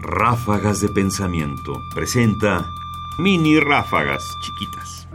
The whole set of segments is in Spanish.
Ráfagas de Pensamiento presenta mini ráfagas chiquitas.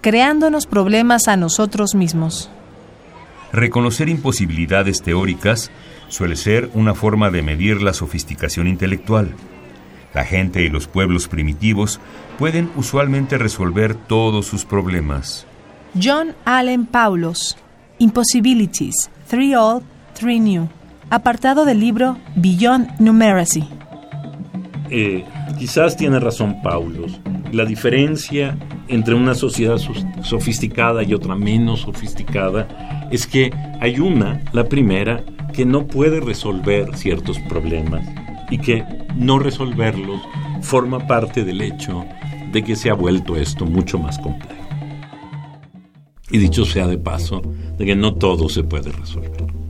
Creándonos problemas a nosotros mismos. Reconocer imposibilidades teóricas suele ser una forma de medir la sofisticación intelectual. La gente y los pueblos primitivos pueden usualmente resolver todos sus problemas. John Allen Paulos, Impossibilities, Three Old, Three New, apartado del libro Beyond Numeracy. Eh, quizás tiene razón Paulos. La diferencia entre una sociedad sofisticada y otra menos sofisticada es que hay una, la primera, que no puede resolver ciertos problemas y que no resolverlos forma parte del hecho de que se ha vuelto esto mucho más complejo. Y dicho sea de paso, de que no todo se puede resolver.